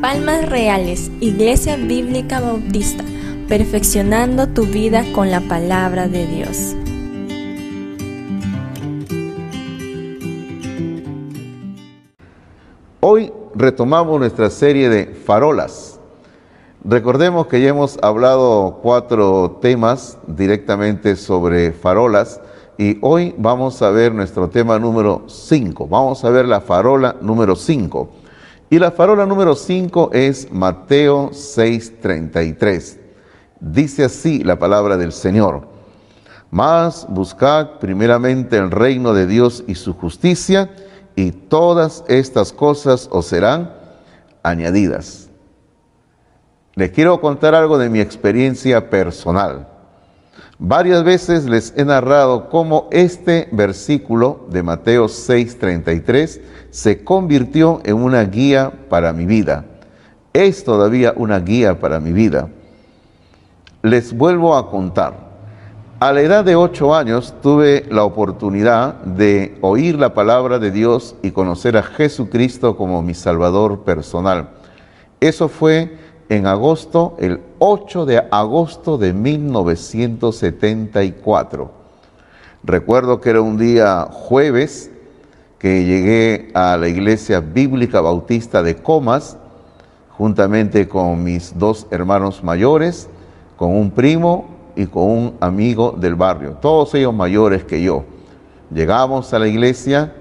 Palmas Reales, Iglesia Bíblica Bautista, perfeccionando tu vida con la palabra de Dios. Hoy retomamos nuestra serie de farolas. Recordemos que ya hemos hablado cuatro temas directamente sobre farolas y hoy vamos a ver nuestro tema número 5. Vamos a ver la farola número 5. Y la farola número 5 es Mateo 6:33. Dice así la palabra del Señor. Mas buscad primeramente el reino de Dios y su justicia y todas estas cosas os serán añadidas. Les quiero contar algo de mi experiencia personal. Varias veces les he narrado cómo este versículo de Mateo 6:33 se convirtió en una guía para mi vida. Es todavía una guía para mi vida. Les vuelvo a contar. A la edad de ocho años tuve la oportunidad de oír la palabra de Dios y conocer a Jesucristo como mi Salvador personal. Eso fue en agosto, el 8 de agosto de 1974. Recuerdo que era un día jueves que llegué a la iglesia bíblica bautista de Comas, juntamente con mis dos hermanos mayores, con un primo y con un amigo del barrio, todos ellos mayores que yo. Llegamos a la iglesia,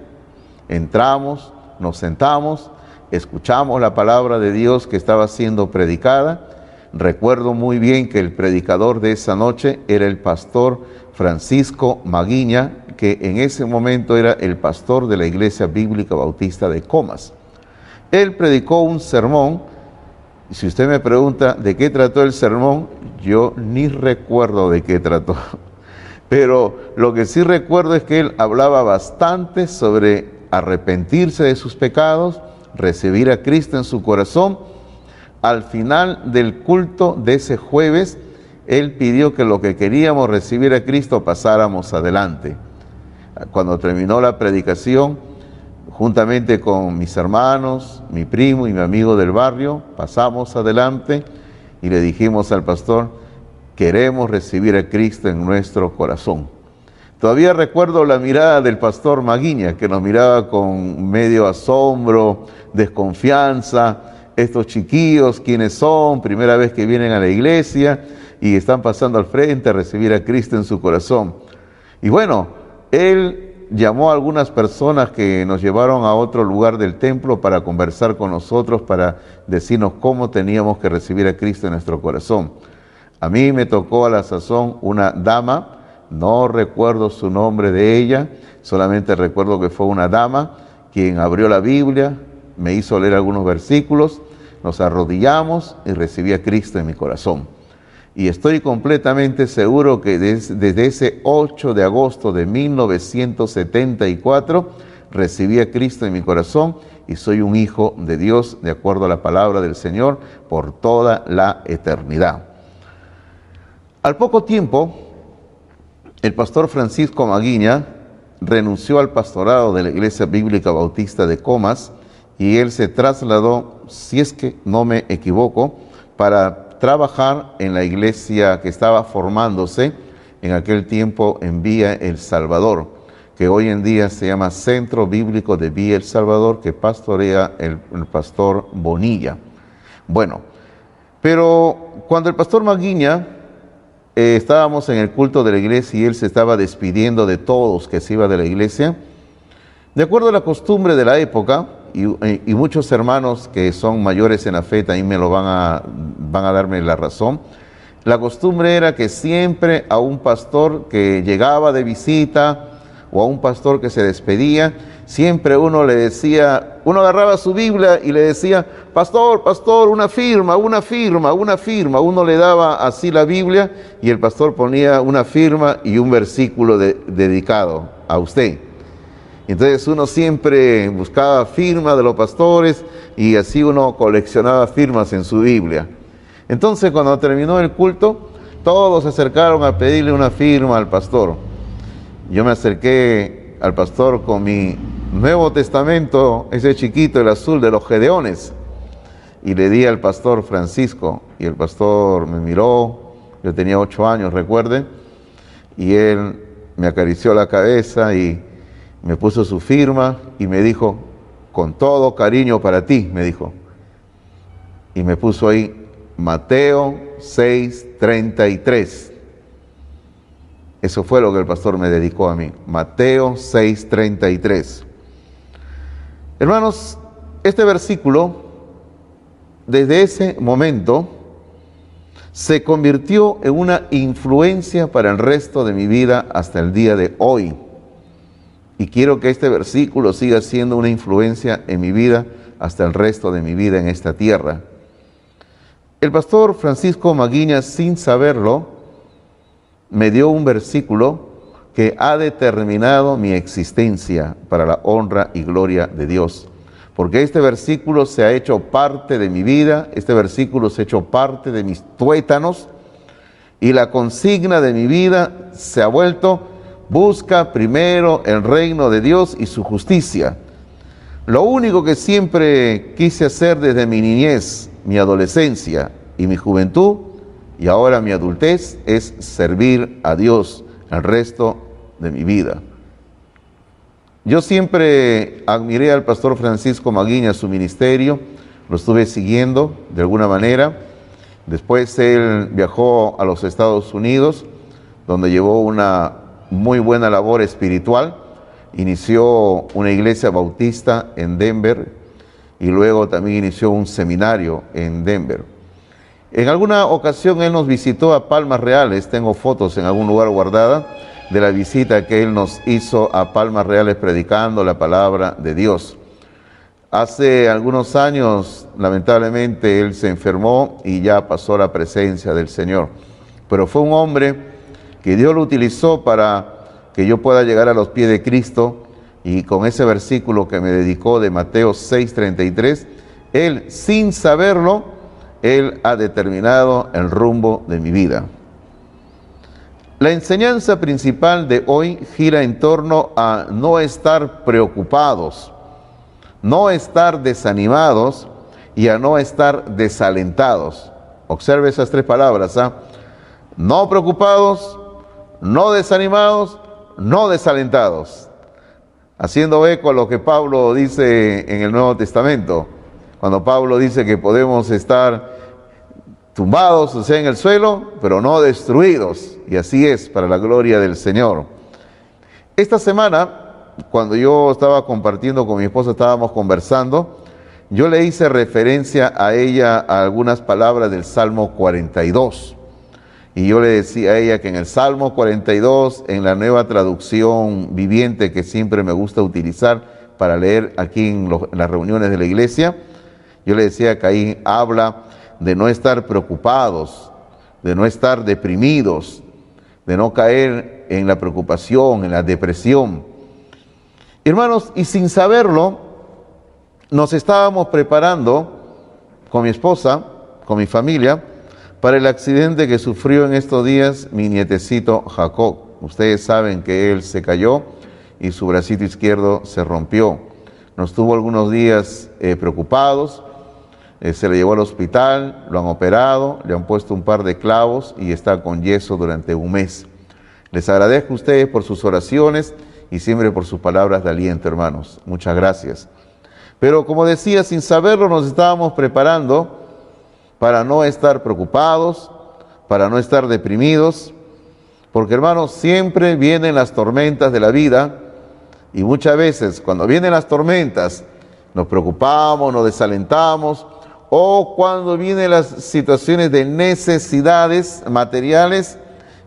entramos, nos sentamos, escuchamos la palabra de Dios que estaba siendo predicada. Recuerdo muy bien que el predicador de esa noche era el pastor Francisco Maguiña, que en ese momento era el pastor de la Iglesia Bíblica Bautista de Comas. Él predicó un sermón, si usted me pregunta de qué trató el sermón, yo ni recuerdo de qué trató. Pero lo que sí recuerdo es que él hablaba bastante sobre arrepentirse de sus pecados, recibir a Cristo en su corazón. Al final del culto de ese jueves, él pidió que lo que queríamos recibir a Cristo pasáramos adelante. Cuando terminó la predicación, juntamente con mis hermanos, mi primo y mi amigo del barrio, pasamos adelante y le dijimos al pastor, queremos recibir a Cristo en nuestro corazón. Todavía recuerdo la mirada del pastor Maguiña, que nos miraba con medio asombro, desconfianza, estos chiquillos, ¿quiénes son? Primera vez que vienen a la iglesia y están pasando al frente a recibir a Cristo en su corazón. Y bueno, él llamó a algunas personas que nos llevaron a otro lugar del templo para conversar con nosotros, para decirnos cómo teníamos que recibir a Cristo en nuestro corazón. A mí me tocó a la sazón una dama, no recuerdo su nombre de ella, solamente recuerdo que fue una dama quien abrió la Biblia, me hizo leer algunos versículos, nos arrodillamos y recibí a Cristo en mi corazón. Y estoy completamente seguro que desde, ese 8 de agosto de 1974 recibí a Cristo en mi corazón y soy un hijo de Dios de acuerdo a la palabra del Señor por toda la eternidad. Al poco tiempo, el pastor Francisco Maguiña renunció al pastorado de la Iglesia Bíblica Bautista de Comas y él se trasladó, si es que no me equivoco, para trabajar en la iglesia que estaba formándose en aquel tiempo en Vía El Salvador, que hoy en día se llama Centro Bíblico de Vía El Salvador, que pastorea el, pastor Bonilla. Bueno, pero cuando el pastor Maguiña eh, estábamos en el culto de la iglesia y él se estaba despidiendo de todos que se iba de la iglesia, de acuerdo a la costumbre de la época, y, muchos hermanos que son mayores en la fe también me lo van a, van a darme la razón. La costumbre era que siempre a un pastor que llegaba de visita o a un pastor que se despedía, siempre uno le decía, uno agarraba su Biblia y le decía, pastor, pastor, una firma, una firma, una firma. Uno le daba así la Biblia y el pastor ponía una firma y un versículo dedicado a usted. Entonces uno siempre buscaba firmas de los pastores y así uno coleccionaba firmas en su Biblia. Entonces cuando terminó el culto, todos se acercaron a pedirle una firma al pastor. Yo me acerqué al pastor con mi Nuevo Testamento, ese chiquito, el azul de los Gedeones. Y le di al pastor Francisco, y el pastor me miró, yo tenía ocho años, recuerden, y él me acarició la cabeza y me puso su firma y me dijo, con todo cariño para ti, me dijo. Y me puso ahí Mateo 6:33. Eso fue lo que el pastor me dedicó a mí. Mateo 6:33. Hermanos, este versículo, desde ese momento, se convirtió en una influencia para el resto de mi vida hasta el día de hoy. Y quiero que este versículo siga siendo una influencia en mi vida hasta el resto de mi vida en esta tierra. El pastor Francisco Maguiña, sin saberlo, me dio un versículo que ha determinado mi existencia para la honra y gloria de Dios. Porque este versículo se ha hecho parte de mi vida, este versículo se ha hecho parte de mis tuétanos y la consigna de mi vida se ha vuelto, busca primero el reino de Dios y su justicia. Lo único que siempre quise hacer desde mi niñez, mi adolescencia y mi juventud, y ahora mi adultez, es servir a Dios el resto de mi vida. Yo siempre admiré al pastor Francisco Maguiña, su ministerio, lo estuve siguiendo de alguna manera. Después él viajó a los Estados Unidos, donde llevó una muy buena labor espiritual. Inició una iglesia bautista en Denver y luego también inició un seminario en Denver. En alguna ocasión él nos visitó a Palmas Reales, tengo fotos en algún lugar guardada de la visita que él nos hizo a Palmas Reales predicando la palabra de Dios. Hace algunos años, lamentablemente, él se enfermó y ya pasó la presencia del Señor. Pero fue un hombre que Dios lo utilizó para que yo pueda llegar a los pies de Cristo y con ese versículo que me dedicó de Mateo 6:33, él sin saberlo, él ha determinado el rumbo de mi vida. La enseñanza principal de hoy gira en torno a no estar preocupados, no estar desanimados y a no estar desalentados. Observe esas tres palabras. ¿ah? No preocupados, no desanimados, no desalentados. Haciendo eco a lo que Pablo dice en el Nuevo Testamento, cuando Pablo dice que podemos estar tumbados, o sea, en el suelo, pero no destruidos. Y así es, para la gloria del Señor. Esta semana, cuando yo estaba compartiendo con mi esposa, estábamos conversando, yo le hice referencia a ella a algunas palabras del Salmo 42. Y yo le decía a ella que en el Salmo 42, en la nueva traducción viviente que siempre me gusta utilizar para leer aquí en, en las reuniones de la iglesia, yo le decía que ahí habla de no estar preocupados, de no estar deprimidos, de no caer en la preocupación, en la depresión. Hermanos, y sin saberlo, nos estábamos preparando con mi esposa, con mi familia, para el accidente que sufrió en estos días mi nietecito Jacob. Ustedes saben que él se cayó y su bracito izquierdo se rompió. Nos tuvo algunos días eh, preocupados, eh, se le llevó al hospital, lo han operado, le han puesto un par de clavos y está con yeso durante un mes. Les agradezco a ustedes por sus oraciones y siempre por sus palabras de aliento, hermanos. Muchas gracias. Pero como decía, sin saberlo nos estábamos preparando para no estar preocupados, para no estar deprimidos, porque hermanos, siempre vienen las tormentas de la vida y muchas veces cuando vienen las tormentas nos preocupamos, nos desalentamos, o cuando vienen las situaciones de necesidades materiales,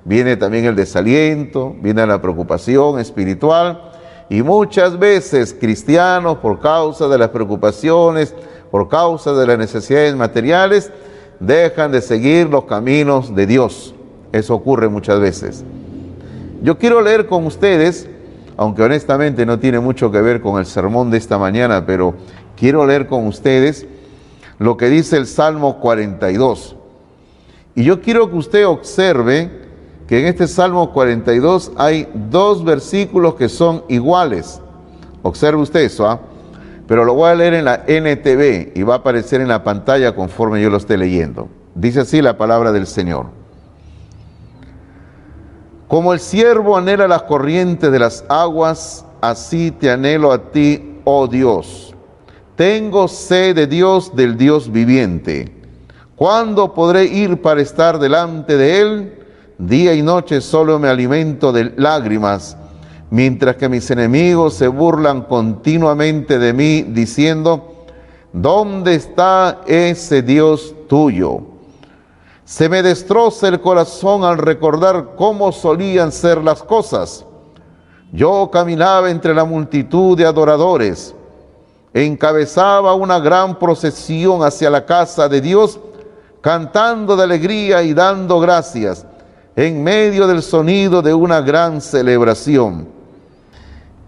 viene también el desaliento, viene la preocupación espiritual y muchas veces cristianos por causa de las preocupaciones, por causa de las necesidades materiales, dejan de seguir los caminos de Dios. Eso ocurre muchas veces. Yo quiero leer con ustedes, aunque honestamente no tiene mucho que ver con el sermón de esta mañana, pero quiero leer con ustedes lo que dice el Salmo 42. Y yo quiero que usted observe que en este Salmo 42 hay dos versículos que son iguales. Observe usted eso, ¿ah? Pero lo voy a leer en la NTV y va a aparecer en la pantalla conforme yo lo esté leyendo. Dice así la palabra del Señor. Como el siervo anhela las corrientes de las aguas, así te anhelo a ti, oh Dios. Tengo sed de Dios, del Dios viviente. ¿Cuándo podré ir para estar delante de Él? Día y noche solo me alimento de lágrimas, mientras que mis enemigos se burlan continuamente de mí, diciendo, ¿dónde está ese Dios tuyo? Se me destroza el corazón al recordar cómo solían ser las cosas. Yo caminaba entre la multitud de adoradores, encabezaba una gran procesión hacia la casa de Dios, cantando de alegría y dando gracias en medio del sonido de una gran celebración.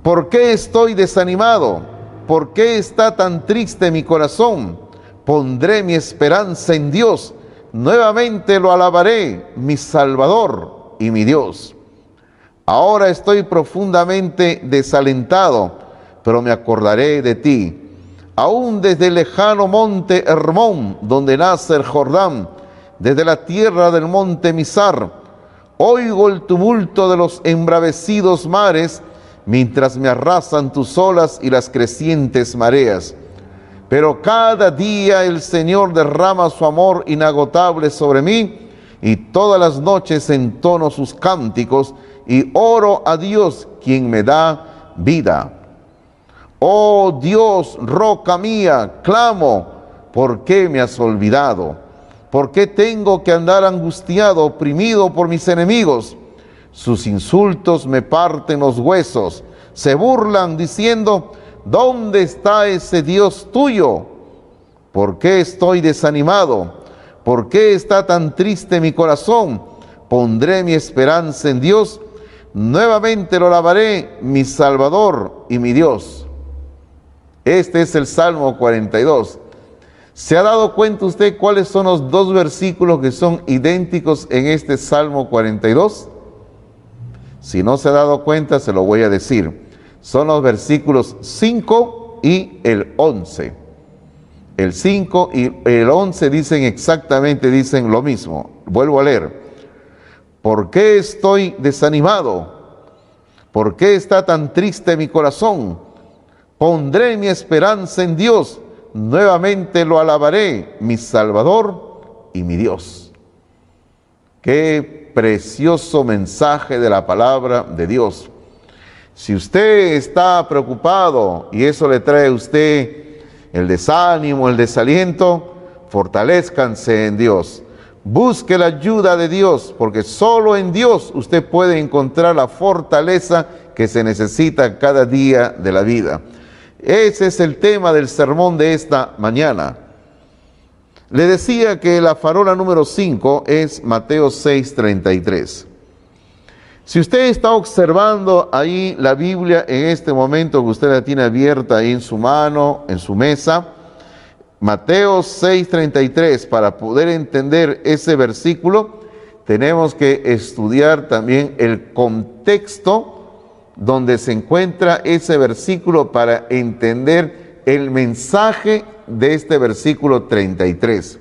¿Por qué estoy desanimado? ¿Por qué está tan triste mi corazón? Pondré mi esperanza en Dios. Nuevamente lo alabaré, mi Salvador y mi Dios. Ahora estoy profundamente desalentado, pero me acordaré de ti. Aún desde el lejano monte Hermón, donde nace el Jordán, desde la tierra del monte Misar, Oigo el tumulto de los embravecidos mares mientras me arrasan tus olas y las crecientes mareas. Pero cada día el Señor derrama su amor inagotable sobre mí y todas las noches entono sus cánticos y oro a Dios quien me da vida. Oh Dios, roca mía, clamo, ¿por qué me has olvidado? ¿Por qué tengo que andar angustiado, oprimido por mis enemigos? Sus insultos me parten los huesos. Se burlan diciendo, ¿dónde está ese Dios tuyo? ¿Por qué estoy desanimado? ¿Por qué está tan triste mi corazón? Pondré mi esperanza en Dios. Nuevamente lo lavaré, mi Salvador y mi Dios. Este es el Salmo 42. ¿Se ha dado cuenta usted cuáles son los dos versículos que son idénticos en este Salmo 42? Si no se ha dado cuenta, se lo voy a decir. Son los versículos 5 y el 11. El 5 y el 11 dicen exactamente, dicen lo mismo. Vuelvo a leer. ¿Por qué estoy desanimado? ¿Por qué está tan triste mi corazón? Pondré mi esperanza en Dios nuevamente lo alabaré, mi Salvador y mi Dios. Qué precioso mensaje de la palabra de Dios. Si usted está preocupado y eso le trae a usted el desánimo, el desaliento, fortalezcanse en Dios. Busque la ayuda de Dios, porque solo en Dios usted puede encontrar la fortaleza que se necesita cada día de la vida. Ese es el tema del sermón de esta mañana. Le decía que la farola número 5 es Mateo 6:33. Si usted está observando ahí la Biblia en este momento que usted la tiene abierta ahí en su mano, en su mesa, Mateo 6:33, para poder entender ese versículo, tenemos que estudiar también el contexto donde se encuentra ese versículo para entender el mensaje de este versículo 33.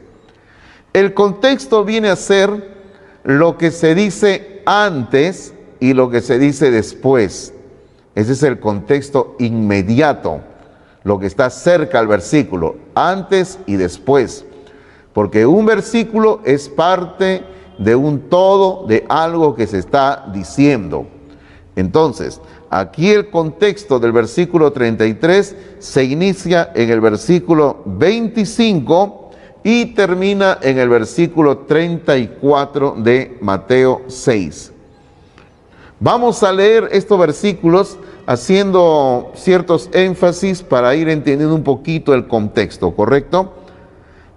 El contexto viene a ser lo que se dice antes y lo que se dice después. Ese es el contexto inmediato, lo que está cerca al versículo, antes y después. Porque un versículo es parte de un todo, de algo que se está diciendo. Entonces, aquí el contexto del versículo 33 se inicia en el versículo 25 y termina en el versículo 34 de Mateo 6. Vamos a leer estos versículos haciendo ciertos énfasis para ir entendiendo un poquito el contexto, ¿correcto?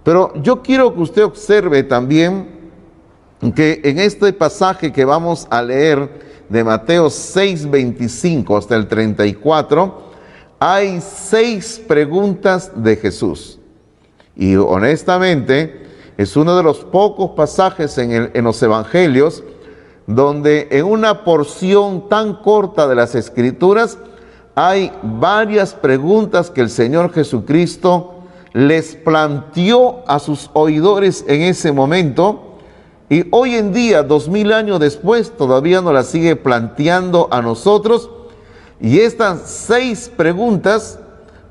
Pero yo quiero que usted observe también que en este pasaje que vamos a leer, de Mateo 6, 25 hasta el 34, hay seis preguntas de Jesús. Y honestamente, es uno de los pocos pasajes en, los evangelios donde en una porción tan corta de las escrituras hay varias preguntas que el Señor Jesucristo les planteó a sus oidores en ese momento y hoy en día, dos mil años después, todavía nos las sigue planteando a nosotros. Y estas seis preguntas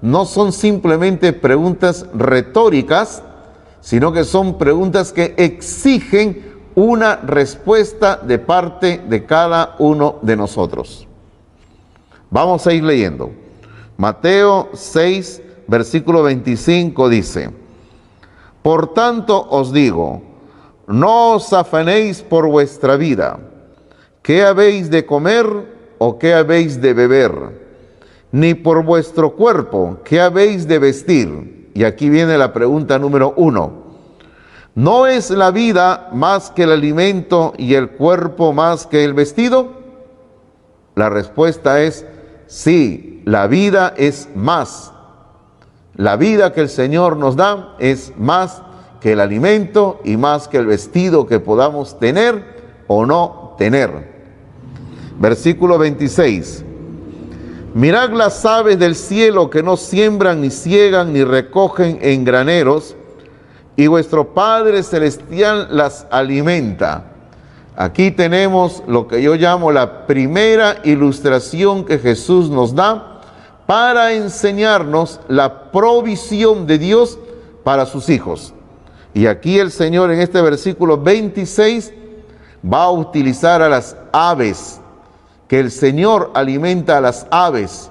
no son simplemente preguntas retóricas, sino que son preguntas que exigen una respuesta de parte de cada uno de nosotros. Vamos a ir leyendo. Mateo 6, versículo 25 dice, Por tanto os digo, no os afanéis por vuestra vida, qué habéis de comer o qué habéis de beber, ni por vuestro cuerpo, qué habéis de vestir. Y aquí viene la pregunta número uno. ¿No es la vida más que el alimento y el cuerpo más que el vestido? La respuesta es sí, la vida es más. La vida que el Señor nos da es más que el alimento y más que el vestido que podamos tener o no tener. Versículo 26. Mirad las aves del cielo que no siembran, ni ciegan, ni recogen en graneros, y vuestro Padre Celestial las alimenta. Aquí tenemos lo que yo llamo la primera ilustración que Jesús nos da para enseñarnos la provisión de Dios para sus hijos. Y aquí el Señor en este versículo 26 va a utilizar a las aves, que el Señor alimenta a las aves.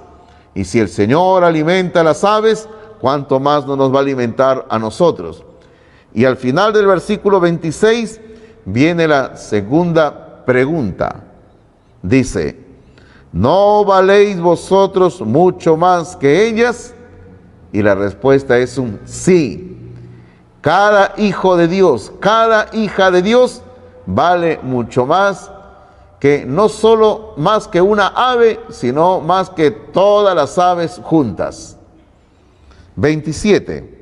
Y si el Señor alimenta a las aves, ¿cuánto más no nos va a alimentar a nosotros? Y al final del versículo 26 viene la segunda pregunta. Dice, ¿no valéis vosotros mucho más que ellas? Y la respuesta es un sí. Cada hijo de Dios, cada hija de Dios vale mucho más que no solo más que una ave, sino más que todas las aves juntas. 27.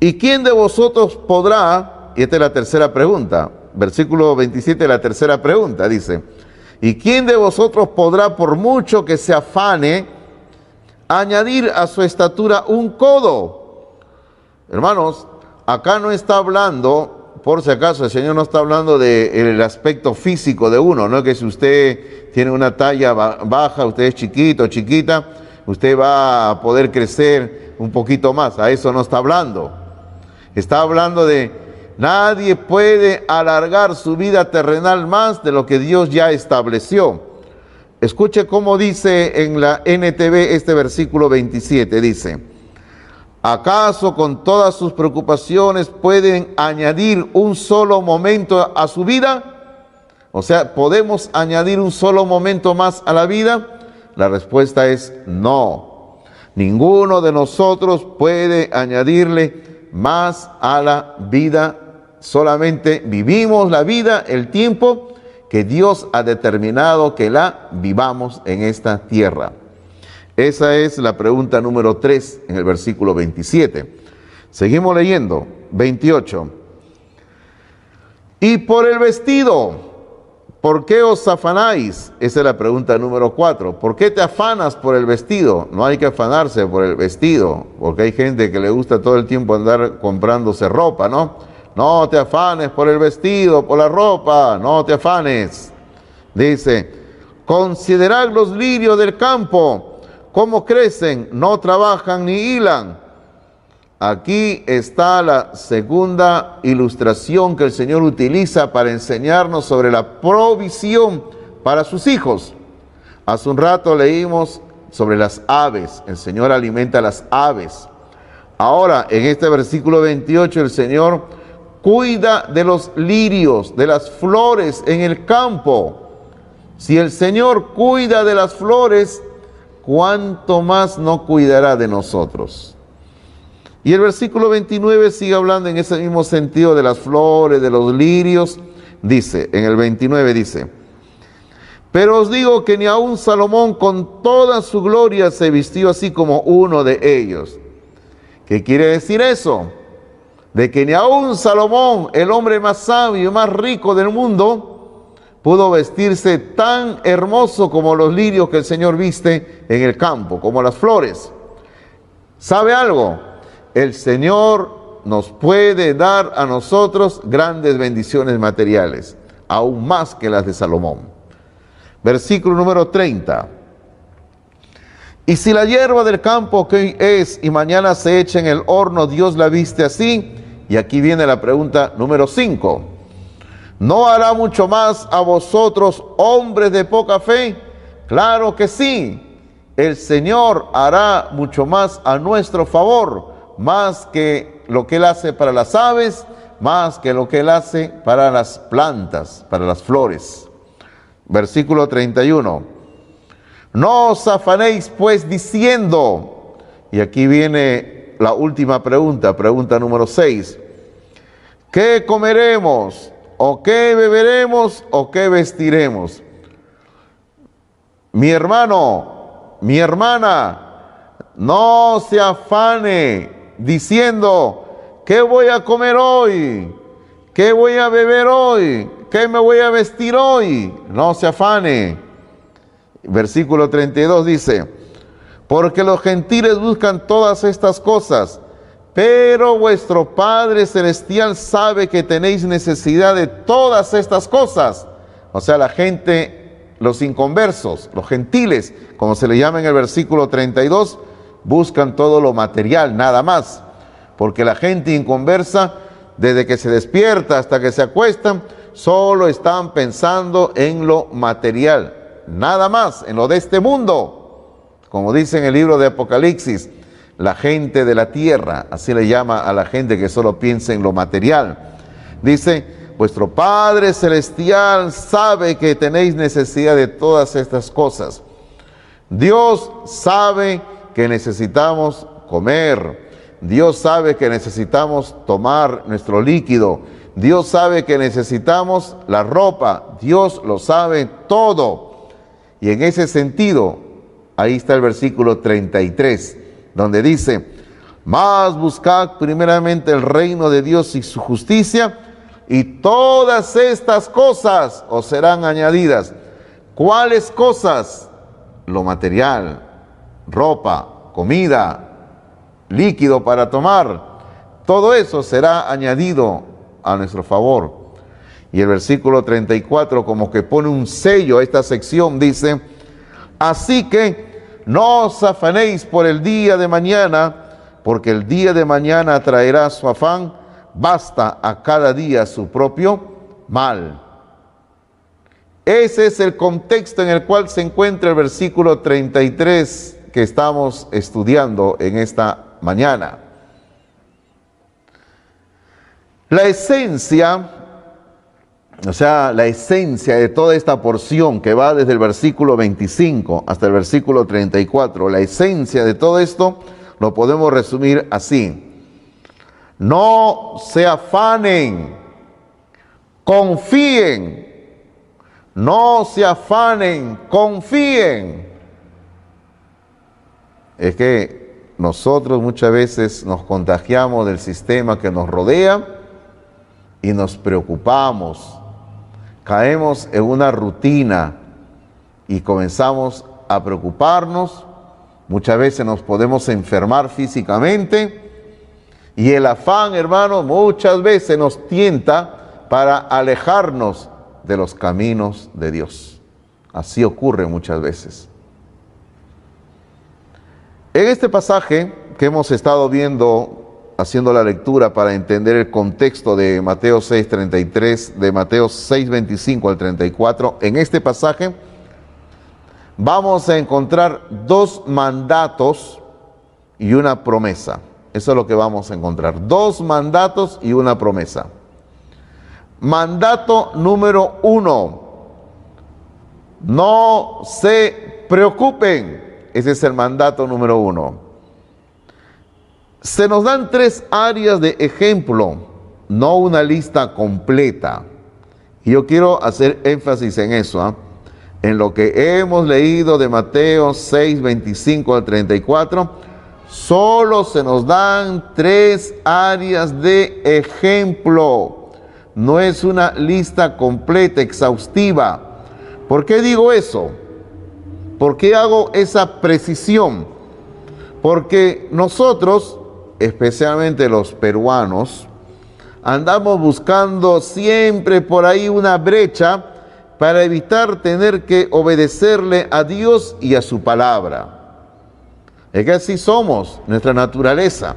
¿Y quién de vosotros podrá, y esta es la tercera pregunta, versículo 27, la tercera pregunta, dice, ¿y quién de vosotros podrá, por mucho que se afane, añadir a su estatura un codo? Hermanos, acá no está hablando, por si acaso, el Señor no está hablando del aspecto físico de uno, no que si usted tiene una talla baja, usted es chiquito, chiquita, usted va a poder crecer un poquito más, a eso no está hablando. Está hablando de nadie puede alargar su vida terrenal más de lo que Dios ya estableció. Escuche cómo dice en la NTV este versículo 27, dice, ¿acaso con todas sus preocupaciones pueden añadir un solo momento a su vida? O sea, ¿podemos añadir un solo momento más a la vida? La respuesta es no. Ninguno de nosotros puede añadirle más a la vida. Solamente vivimos la vida, el tiempo que Dios ha determinado que la vivamos en esta tierra. Esa es la pregunta número 3 en el versículo 27. Seguimos leyendo, 28. Y por el vestido, ¿Por qué os afanáis? Esa es la pregunta número cuatro. ¿Por qué te afanas por el vestido? No hay que afanarse por el vestido, porque hay gente que le gusta todo el tiempo andar comprándose ropa, ¿no? No te afanes por el vestido, por la ropa, no te afanes. Dice, considerad los lirios del campo, cómo crecen, no trabajan ni hilan Aquí está la segunda ilustración que el Señor utiliza para enseñarnos sobre la provisión para sus hijos. Hace un rato leímos sobre las aves. El Señor alimenta a las aves. Ahora, en este versículo 28, el Señor cuida de los lirios, de las flores en el campo. Si el Señor cuida de las flores, ¿cuánto más no cuidará de nosotros? Y el versículo 29 sigue hablando en ese mismo sentido de las flores, de los lirios. Dice, en el 29 dice, pero os digo que ni aun Salomón con toda su gloria se vistió así como uno de ellos. ¿Qué quiere decir eso? De que ni aun Salomón, el hombre más sabio y más rico del mundo, pudo vestirse tan hermoso como los lirios que el Señor viste en el campo, como las flores. ¿Sabe algo? El Señor nos puede dar a nosotros grandes bendiciones materiales, aún más que las de Salomón. Versículo número 30. Y si la hierba del campo que hoy es y mañana se echa en el horno, Dios la viste así. Y aquí viene la pregunta número 5. ¿No hará mucho más a vosotros, hombres de poca fe? Claro que sí. El Señor hará mucho más a nuestro favor, más que lo que Él hace para las aves, más que lo que Él hace para las plantas, para las flores. Versículo 31. No os afanéis pues diciendo, y aquí viene la última pregunta, pregunta número 6, ¿qué comeremos? ¿O qué beberemos? ¿O qué vestiremos? Mi hermano, mi hermana, no se afane diciendo, ¿qué voy a comer hoy? ¿Qué voy a beber hoy? ¿Qué me voy a vestir hoy? No se afane Versículo 32 dice, porque los gentiles buscan todas estas cosas, pero vuestro Padre Celestial sabe que tenéis necesidad de todas estas cosas. O sea, la gente, los inconversos, los gentiles, como se le llama en el versículo 32, buscan todo lo material, nada más. Porque la gente inconversa, desde que se despierta hasta que se acuestan, solo están pensando en lo material nada más en lo de este mundo. Como dice en el libro de Apocalipsis, la gente de la tierra, así le llama a la gente que solo piensa en lo material. Dice, vuestro Padre Celestial sabe que tenéis necesidad de todas estas cosas. Dios sabe que necesitamos comer. Dios sabe que necesitamos tomar nuestro líquido. Dios sabe que necesitamos la ropa. Dios lo sabe todo. Y en ese sentido, ahí está el versículo 33, donde dice, más buscad primeramente el reino de Dios y su justicia, y todas estas cosas os serán añadidas. ¿Cuáles cosas? Lo material, ropa, comida, líquido para tomar. Todo eso será añadido a nuestro favor. Y el versículo 34 como que pone un sello a esta sección, dice, así que no os afanéis por el día de mañana, porque el día de mañana traerá su afán, basta a cada día su propio mal. Ese es el contexto en el cual se encuentra el versículo 33 que estamos estudiando en esta mañana. La esencia o sea, la esencia de toda esta porción que va desde el versículo 25 hasta el versículo 34, la esencia de todo esto lo podemos resumir así. No se afanen, confíen, no se afanen, confíen. Es que nosotros muchas veces nos contagiamos del sistema que nos rodea y nos preocupamos caemos en una rutina y comenzamos a preocuparnos, muchas veces nos podemos enfermar físicamente y el afán, hermano, muchas veces nos tienta para alejarnos de los caminos de Dios. Así ocurre muchas veces. En este pasaje que hemos estado viendo haciendo la lectura para entender el contexto de Mateo 6:33, de Mateo 6:25 al 34, en este pasaje vamos a encontrar dos mandatos y una promesa. Eso es lo que vamos a encontrar. Dos mandatos y una promesa. Mandato número uno. No se preocupen. Ese es el mandato número uno. Se nos dan tres áreas de ejemplo, no una lista completa. Y yo quiero hacer énfasis en eso, ¿ah? en lo que hemos leído de Mateo 6, 25 al 34. Solo se nos dan tres áreas de ejemplo. no es una lista completa, exhaustiva. ¿Por qué digo eso? ¿Por qué hago esa precisión? Porque nosotros, especialmente los peruanos, andamos buscando siempre por ahí una brecha para evitar tener que obedecerle a Dios y a su palabra. Es que así somos, nuestra naturaleza.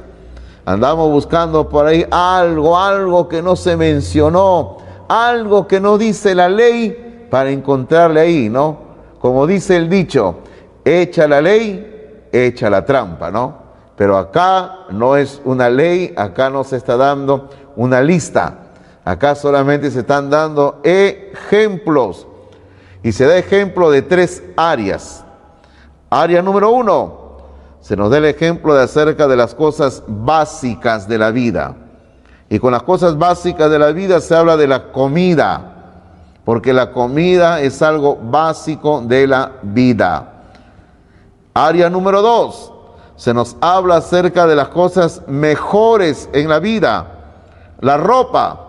Andamos buscando por ahí algo, algo que no se mencionó, algo que no dice la ley para encontrarle ahí, ¿no? Como dice el dicho, echa la ley, echa la trampa, ¿no? Pero acá no es una ley, acá no se está dando una lista. Acá solamente se están dando ejemplos. Y se da ejemplo de tres áreas. Área número uno, se nos da el ejemplo de acerca de las cosas básicas de la vida. Y con las cosas básicas de la vida se habla de la comida, porque la comida es algo básico de la vida. Área número dos, se nos habla acerca de las cosas mejores en la vida. La ropa.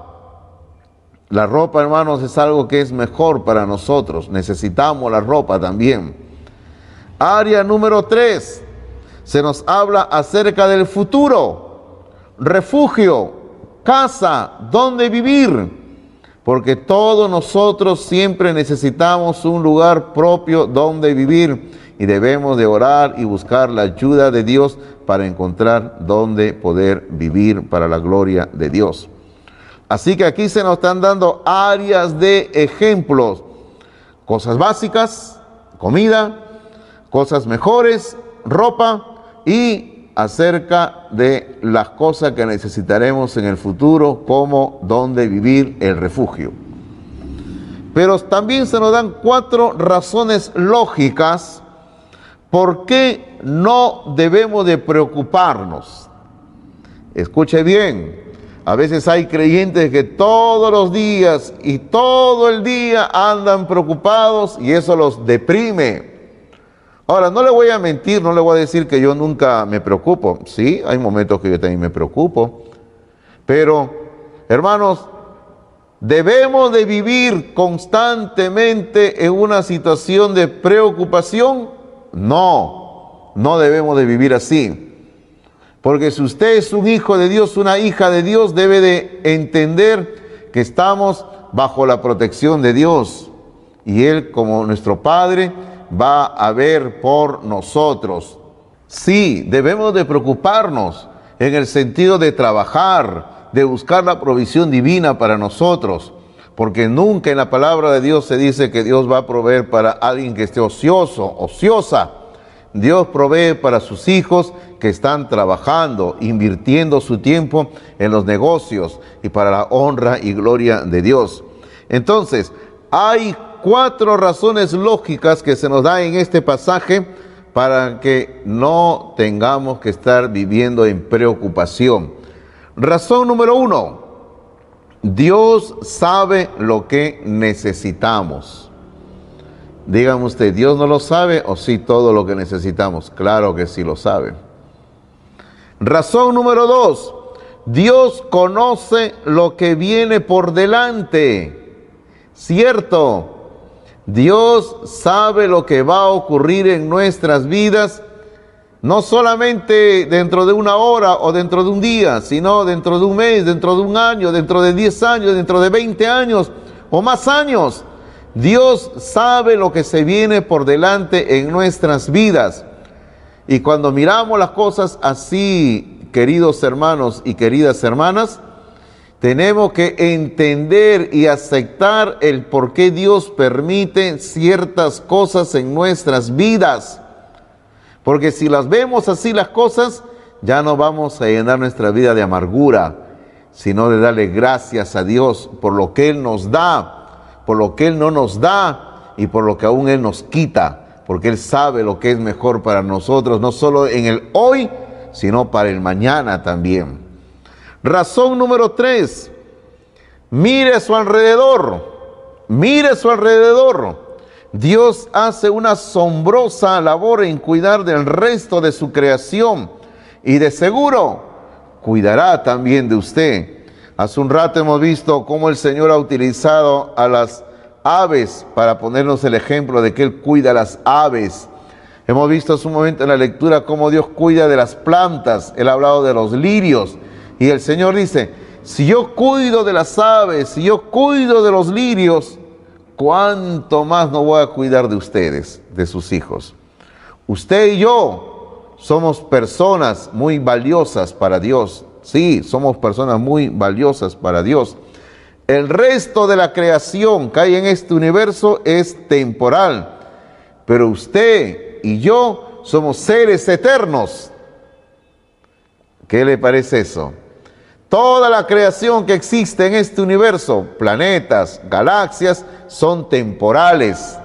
La ropa, hermanos, es algo que es mejor para nosotros. Necesitamos la ropa también. Área número tres, se nos habla acerca del futuro, refugio, casa, donde vivir, porque todos nosotros siempre necesitamos un lugar propio donde vivir y debemos de orar y buscar la ayuda de Dios para encontrar donde poder vivir para la gloria de Dios. Así que aquí se nos están dando áreas de ejemplos, cosas básicas, comida, cosas mejores, ropa, y acerca de las cosas que necesitaremos en el futuro, como dónde vivir el refugio. Pero también se nos dan cuatro razones lógicas por qué no debemos de preocuparnos. Escuche bien, a veces hay creyentes que todos los días y todo el día andan preocupados y eso los deprime. Ahora, no le voy a mentir, no le voy a decir que yo nunca me preocupo. Sí, hay momentos que yo también me preocupo. Pero, hermanos, ¿debemos de vivir constantemente en una situación de preocupación? No, no debemos de vivir así. Porque si usted es un hijo de Dios, una hija de Dios, debe de entender que estamos bajo la protección de Dios. Y Él como nuestro Padre va a ver por nosotros. Sí, debemos de preocuparnos en el sentido de trabajar, de buscar la provisión divina para nosotros, porque nunca en la palabra de Dios se dice que Dios va a proveer para alguien que esté ocioso, ociosa. Dios provee para sus hijos que están trabajando, invirtiendo su tiempo en los negocios y para la honra y gloria de Dios. Entonces, hay cuatro razones lógicas que se nos da en este pasaje para que no tengamos que estar viviendo en preocupación. Razón número uno, Dios sabe lo que necesitamos. Dígame usted, ¿Dios no lo sabe o sí todo lo que necesitamos? Claro que sí lo sabe. Razón número dos, Dios conoce lo que viene por delante. Cierto, Dios sabe lo que va a ocurrir en nuestras vidas, no solamente dentro de una hora o dentro de un día, sino dentro de un mes, dentro de un año, dentro de 10 años, dentro de 20 años o más años. Dios sabe lo que se viene por delante en nuestras vidas. Y cuando miramos las cosas así, queridos hermanos y queridas hermanas, tenemos que entender y aceptar el por qué Dios permite ciertas cosas en nuestras vidas. Porque si las vemos así las cosas, ya no vamos a llenar nuestra vida de amargura, sino de darle gracias a Dios por lo que Él nos da, por lo que Él no nos da y por lo que aún Él nos quita, porque Él sabe lo que es mejor para nosotros, no solo en el hoy, sino para el mañana también. Razón número tres, mire su alrededor, mire su alrededor. Dios hace una asombrosa labor en cuidar del resto de su creación y de seguro cuidará también de usted. Hace un rato hemos visto cómo el Señor ha utilizado a las aves para ponernos el ejemplo de que Él cuida a las aves. Hemos visto hace un momento en la lectura cómo Dios cuida de las plantas. Él ha hablado de los lirios. Y el Señor dice, si yo cuido de las aves, si yo cuido de los lirios, ¿cuánto más no voy a cuidar de ustedes, de sus hijos? Usted y yo somos personas muy valiosas para Dios. Sí, somos personas muy valiosas para Dios. El resto de la creación que hay en este universo es temporal, pero usted y yo somos seres eternos. ¿Qué le parece eso? Toda la creación que existe en este universo, planetas, galaxias, son temporales,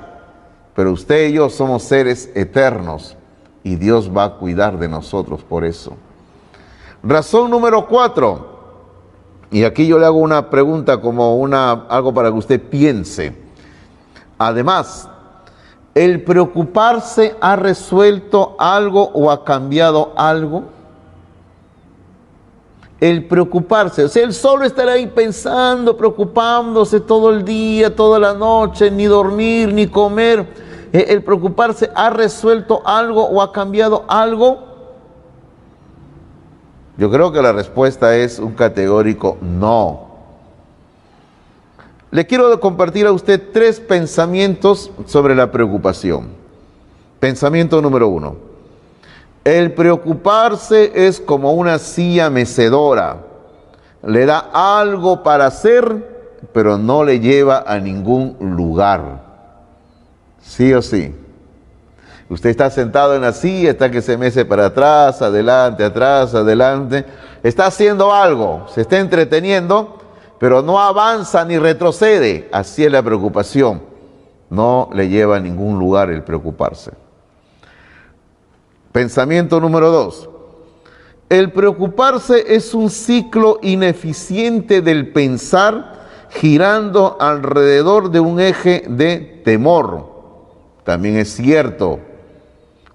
pero usted y yo somos seres eternos y Dios va a cuidar de nosotros por eso. Razón número cuatro. Y aquí yo le hago una pregunta como una, algo para que usted piense. Además, ¿el preocuparse ha resuelto algo o ha cambiado algo? El preocuparse, o sea, él solo estará ahí pensando, preocupándose todo el día, toda la noche, ni dormir, ni comer. Eh, ¿El preocuparse ha resuelto algo o ha cambiado algo? Yo creo que la respuesta es un categórico no. Le quiero compartir a usted tres pensamientos sobre la preocupación. Pensamiento número uno. El preocuparse es como una silla mecedora. Le da algo para hacer, pero no le lleva a ningún lugar. Sí o sí. Usted está sentado en la silla, está que se mece para atrás, adelante, atrás, adelante. Está haciendo algo, se está entreteniendo, pero no avanza ni retrocede. Así es la preocupación. No le lleva a ningún lugar el preocuparse. Pensamiento número dos. El preocuparse es un ciclo ineficiente del pensar girando alrededor de un eje de temor. También es cierto,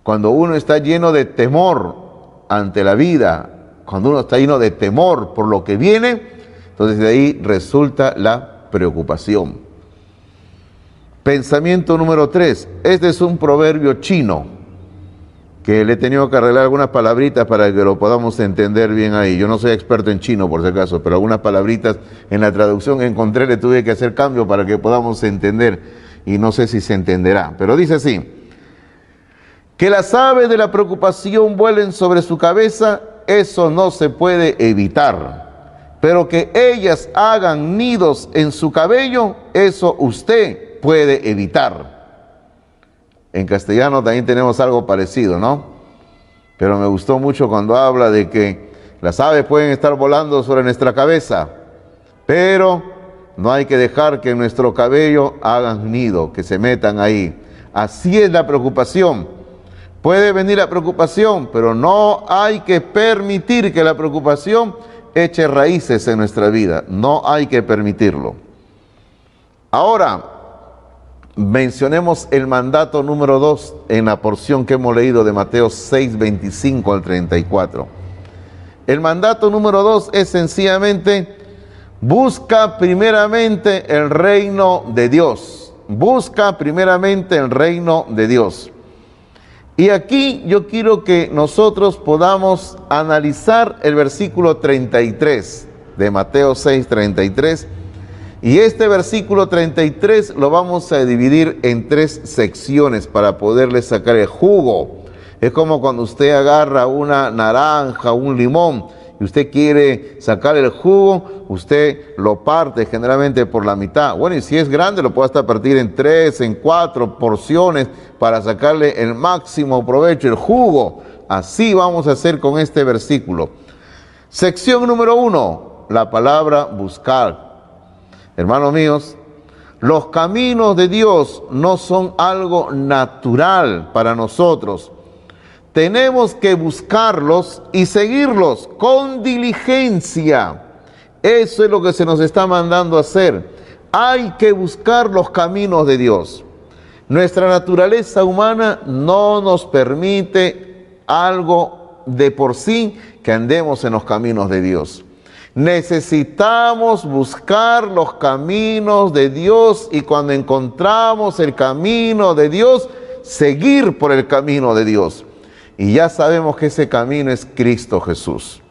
cuando uno está lleno de temor ante la vida, cuando uno está lleno de temor por lo que viene, entonces de ahí resulta la preocupación. Pensamiento número tres. Este es un proverbio chino que le he tenido que arreglar algunas palabritas para que lo podamos entender bien ahí. Yo no soy experto en chino por si acaso, pero algunas palabritas en la traducción encontré le tuve que hacer cambio para que podamos entender y no sé si se entenderá. Pero dice así, que las aves de la preocupación vuelen sobre su cabeza, eso no se puede evitar. Pero que ellas hagan nidos en su cabello, eso usted puede evitar. En castellano también tenemos algo parecido, ¿no? Pero me gustó mucho cuando habla de que las aves pueden estar volando sobre nuestra cabeza, pero no hay que dejar que nuestro cabello hagan nido, que se metan ahí. Así es la preocupación. Puede venir la preocupación, pero no hay que permitir que la preocupación eche raíces en nuestra vida. No hay que permitirlo. Ahora, mencionemos el mandato número 2 en la porción que hemos leído de Mateo 6, 25 al 34. El mandato número 2 es sencillamente, busca primeramente el reino de Dios. Busca primeramente el reino de Dios. Y aquí yo quiero que nosotros podamos analizar el versículo 33 de Mateo 6, 33. Y este versículo 33 lo vamos a dividir en tres secciones para poderle sacar el jugo. Es como cuando usted agarra una naranja, un limón y usted quiere sacar el jugo, usted lo parte generalmente por la mitad. Bueno, y si es grande, lo puede hasta partir en tres, en cuatro porciones para sacarle el máximo provecho, el jugo. Así vamos a hacer con este versículo. Sección número uno, la palabra buscar. Hermanos míos, los caminos de Dios no son algo natural para nosotros tenemos que buscarlos y seguirlos con diligencia. Eso es lo que se nos está mandando hacer. Hay que buscar los caminos de Dios. Nuestra naturaleza humana no nos permite algo de por sí que andemos en los caminos de Dios. Necesitamos buscar los caminos de Dios y cuando encontramos el camino de Dios, seguir por el camino de Dios. Y ya sabemos que ese camino es Cristo Jesús.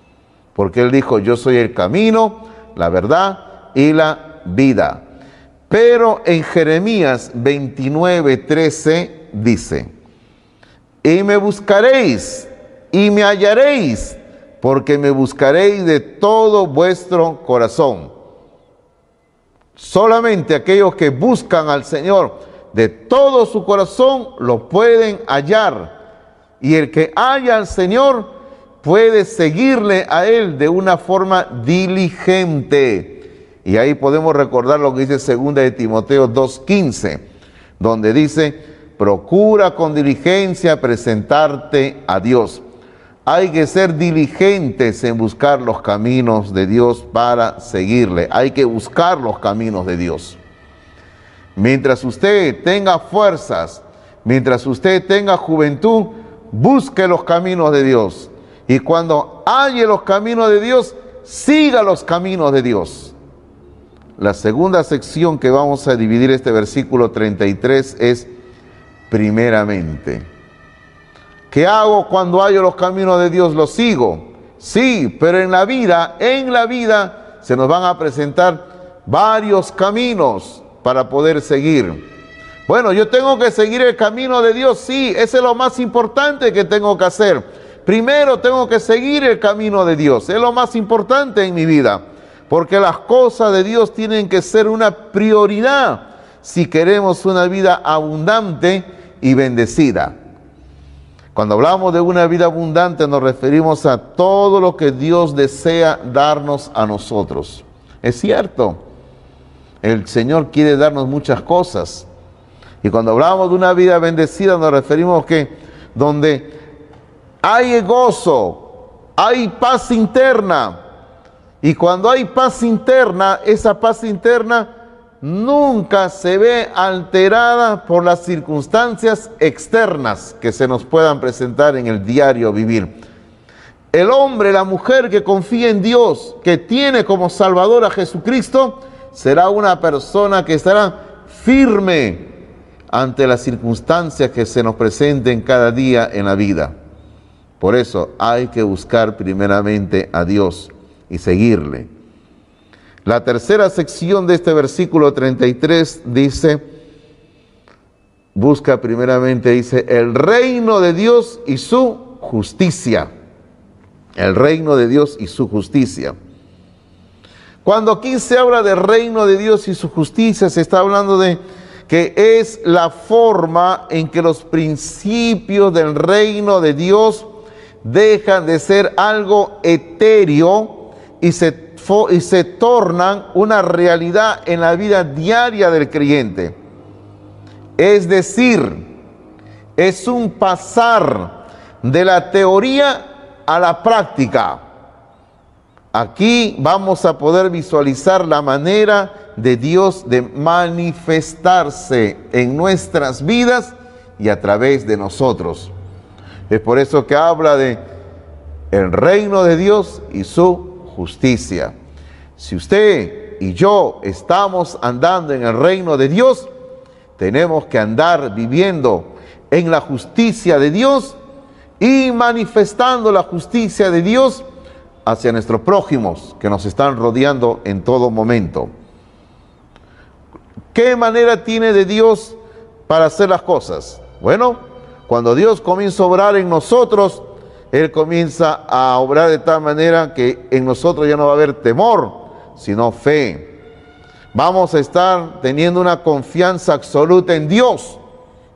Porque Él dijo, yo soy el camino, la verdad y la vida. Pero en Jeremías 29, 13 dice, y me buscaréis y me hallaréis porque me buscaréis de todo vuestro corazón. Solamente aquellos que buscan al Señor de todo su corazón lo pueden hallar. Y el que haya al Señor puede seguirle a Él de una forma diligente. Y ahí podemos recordar lo que dice 2 de Timoteo 2.15, donde dice, procura con diligencia presentarte a Dios hay que ser diligentes en buscar los caminos de Dios para seguirle. Hay que buscar los caminos de Dios. Mientras usted tenga fuerzas, mientras usted tenga juventud, busque los caminos de Dios. Y cuando halle los caminos de Dios, siga los caminos de Dios. La segunda sección que vamos a dividir este versículo 33 es primeramente. ¿Qué hago cuando hallo los caminos de Dios? Los sigo. Sí, pero en la vida, en la vida se nos van a presentar varios caminos para poder seguir. Bueno, yo tengo que seguir el camino de Dios, sí, ese es lo más importante que tengo que hacer. Primero tengo que seguir el camino de Dios, es lo más importante en mi vida, porque las cosas de Dios tienen que ser una prioridad si queremos una vida abundante y bendecida. Cuando hablamos de una vida abundante nos referimos a todo lo que Dios desea darnos a nosotros. Es cierto, el Señor quiere darnos muchas cosas. Y cuando hablamos de una vida bendecida nos referimos que donde hay gozo, hay paz interna. Y cuando hay paz interna, esa paz interna nunca se ve alterada por las circunstancias externas que se nos puedan presentar en el diario vivir. El hombre, la mujer que confía en Dios, que tiene como Salvador a Jesucristo, será una persona que estará firme ante las circunstancias que se nos presenten cada día en la vida. Por eso hay que buscar primeramente a Dios y seguirle. La tercera sección de este versículo 33 dice, busca primeramente, dice, el reino de Dios y su justicia. El reino de Dios y su justicia. Cuando aquí se habla del reino de Dios y su justicia, se está hablando de que es la forma en que los principios del reino de Dios dejan de ser algo etéreo y se y se tornan una realidad en la vida diaria del creyente. Es decir, es un pasar de la teoría a la práctica. Aquí vamos a poder visualizar la manera de Dios de manifestarse en nuestras vidas y a través de nosotros. Es por eso que habla de el reino de Dios y su justicia. Si usted y yo estamos andando en el reino de Dios, tenemos que andar viviendo en la justicia de Dios y manifestando la justicia de Dios hacia nuestros prójimos que nos están rodeando en todo momento. ¿Qué manera tiene de Dios para hacer las cosas? Bueno, cuando Dios comienza a obrar en nosotros, él comienza a obrar de tal manera que en nosotros ya no va a haber temor, sino fe. Vamos a estar teniendo una confianza absoluta en Dios.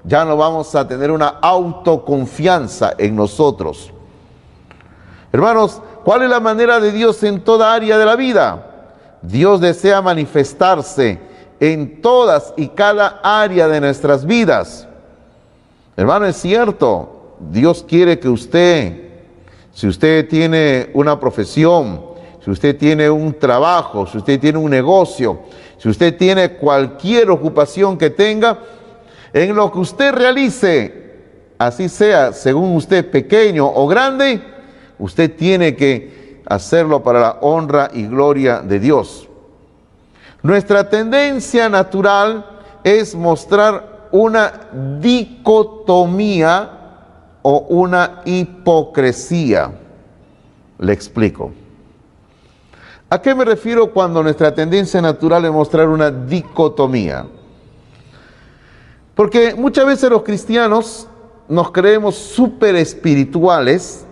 Ya no vamos a tener una autoconfianza en nosotros. Hermanos, ¿cuál es la manera de Dios en toda área de la vida? Dios desea manifestarse en todas y cada área de nuestras vidas. Hermano, es cierto, Dios quiere que usted si usted tiene una profesión, si usted tiene un trabajo, si usted tiene un negocio, si usted tiene cualquier ocupación que tenga, en lo que usted realice, así sea según usted pequeño o grande, usted tiene que hacerlo para la honra y gloria de Dios. Nuestra tendencia natural es mostrar una dicotomía o una hipocresía. Le explico. ¿A qué me refiero cuando nuestra tendencia natural es mostrar una dicotomía? Porque muchas veces los cristianos nos creemos súper espirituales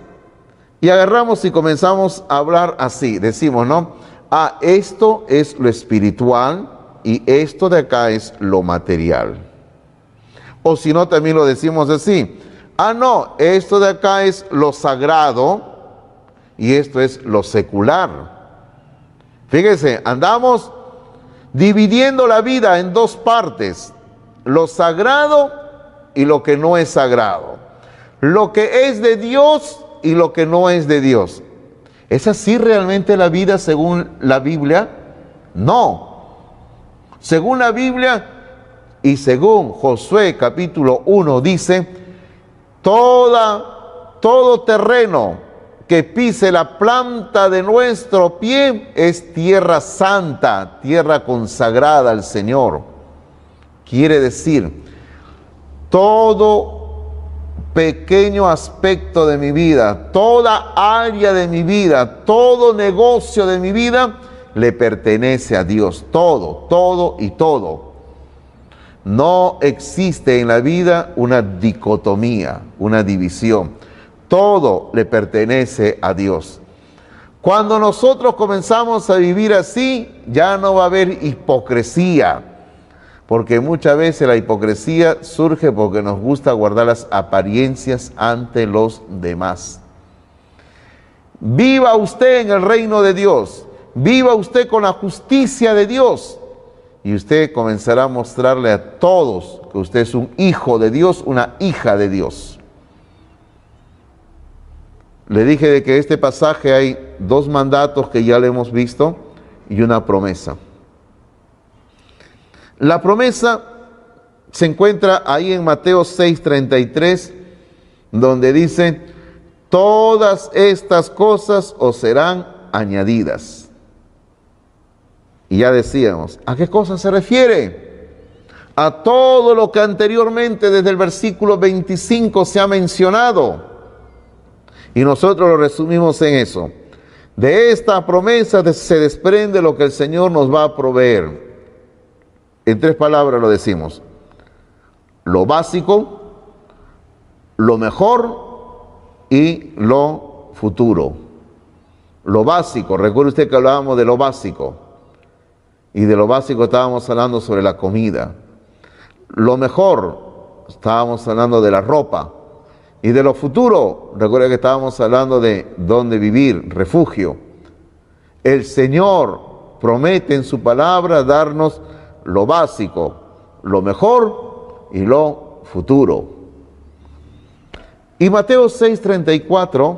y agarramos y comenzamos a hablar así. Decimos, ¿no? Ah, esto es lo espiritual y esto de acá es lo material. O si no, también lo decimos así. Ah, no, esto de acá es lo sagrado y esto es lo secular. Fíjese, andamos dividiendo la vida en dos partes lo sagrado y lo que no es sagrado. Lo que es de Dios y lo que no es de Dios. ¿Es así realmente la vida según la Biblia? No. Según la Biblia y según Josué capítulo 1 dice, toda, todo terreno que pise la planta de nuestro pie es tierra santa, tierra consagrada al Señor. Quiere decir, todo pequeño aspecto de mi vida, toda área de mi vida, todo negocio de mi vida, le pertenece a Dios. Todo, todo y todo. No existe en la vida una dicotomía, una división. Todo le pertenece a Dios. Cuando nosotros comenzamos a vivir así, ya no va a haber hipocresía porque muchas veces la hipocresía surge porque nos gusta guardar las apariencias ante los demás. Viva usted en el reino de Dios, viva usted con la justicia de Dios y usted comenzará a mostrarle a todos que usted es un hijo de Dios, una hija de Dios. Le dije de que este pasaje hay dos mandatos que ya le hemos visto y una promesa. La promesa se encuentra ahí en Mateo 6:33, donde dice, todas estas cosas os serán añadidas. Y ya decíamos, ¿a qué cosa se refiere? A todo lo que anteriormente desde el versículo 25 se ha mencionado. Y nosotros lo resumimos en eso. De esta promesa se desprende lo que el Señor nos va a proveer. En tres palabras lo decimos. Lo básico, lo mejor y lo futuro. Lo básico, recuerde usted que hablábamos de lo básico. Y de lo básico estábamos hablando sobre la comida. Lo mejor, estábamos hablando de la ropa. Y de lo futuro, recuerde que estábamos hablando de dónde vivir, refugio. El Señor promete en su palabra darnos lo básico, lo mejor y lo futuro. Y Mateo 6:34,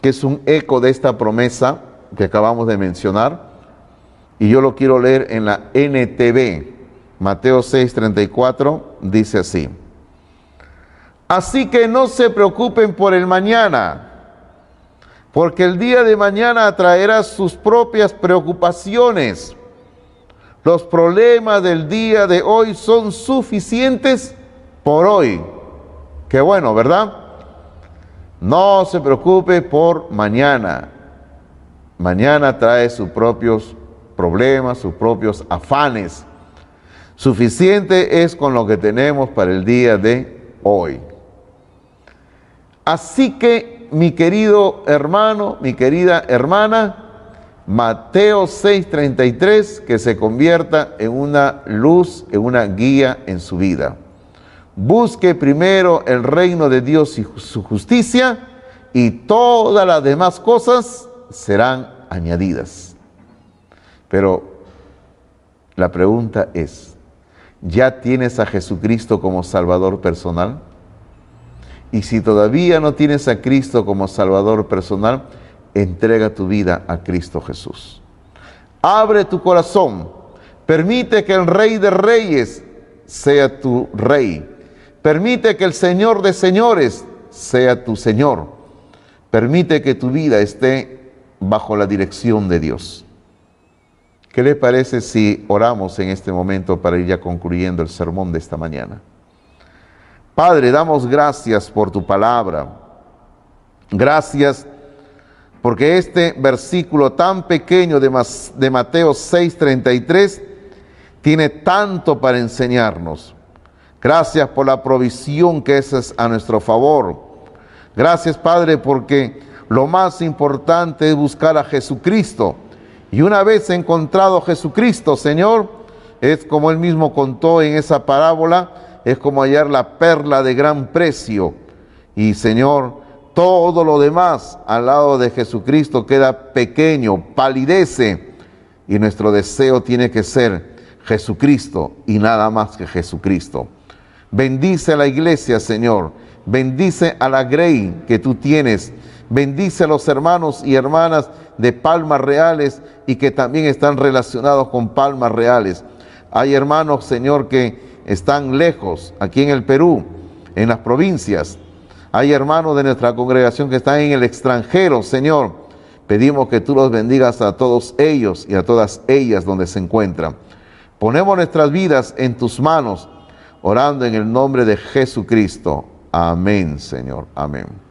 que es un eco de esta promesa que acabamos de mencionar, y yo lo quiero leer en la NTV. Mateo 6:34 dice así. Así que no se preocupen por el mañana, porque el día de mañana traerá sus propias preocupaciones. Los problemas del día de hoy son suficientes por hoy. Qué bueno, ¿verdad? No se preocupe por mañana. Mañana trae sus propios problemas, sus propios afanes. Suficiente es con lo que tenemos para el día de hoy. Así que, mi querido hermano, mi querida hermana, Mateo 6:33, que se convierta en una luz, en una guía en su vida. Busque primero el reino de Dios y su justicia y todas las demás cosas serán añadidas. Pero la pregunta es, ¿ya tienes a Jesucristo como Salvador personal? Y si todavía no tienes a Cristo como Salvador personal, entrega tu vida a Cristo Jesús. Abre tu corazón, permite que el Rey de Reyes sea tu Rey, permite que el Señor de Señores sea tu Señor, permite que tu vida esté bajo la dirección de Dios. ¿Qué le parece si oramos en este momento para ir ya concluyendo el sermón de esta mañana? Padre, damos gracias por tu palabra. Gracias porque este versículo tan pequeño de, Mateo 6:33 tiene tanto para enseñarnos. Gracias por la provisión que es a nuestro favor. Gracias, Padre, porque lo más importante es buscar a Jesucristo. Y una vez encontrado Jesucristo, Señor, es como él mismo contó en esa parábola, es como hallar la perla de gran precio. Y Señor, todo lo demás al lado de Jesucristo queda pequeño, palidece. Y nuestro deseo tiene que ser Jesucristo y nada más que Jesucristo. Bendice a la iglesia, Señor. Bendice a la Grey que tú tienes. Bendice a los hermanos y hermanas de Palmas Reales y que también están relacionados con Palmas Reales. Hay hermanos, Señor, que están lejos, aquí en el Perú, en las provincias. Hay hermanos de nuestra congregación que están en el extranjero, Señor. Pedimos que tú los bendigas a todos ellos y a todas ellas donde se encuentran. Ponemos nuestras vidas en tus manos, orando en el nombre de Jesucristo. Amén, Señor. Amén.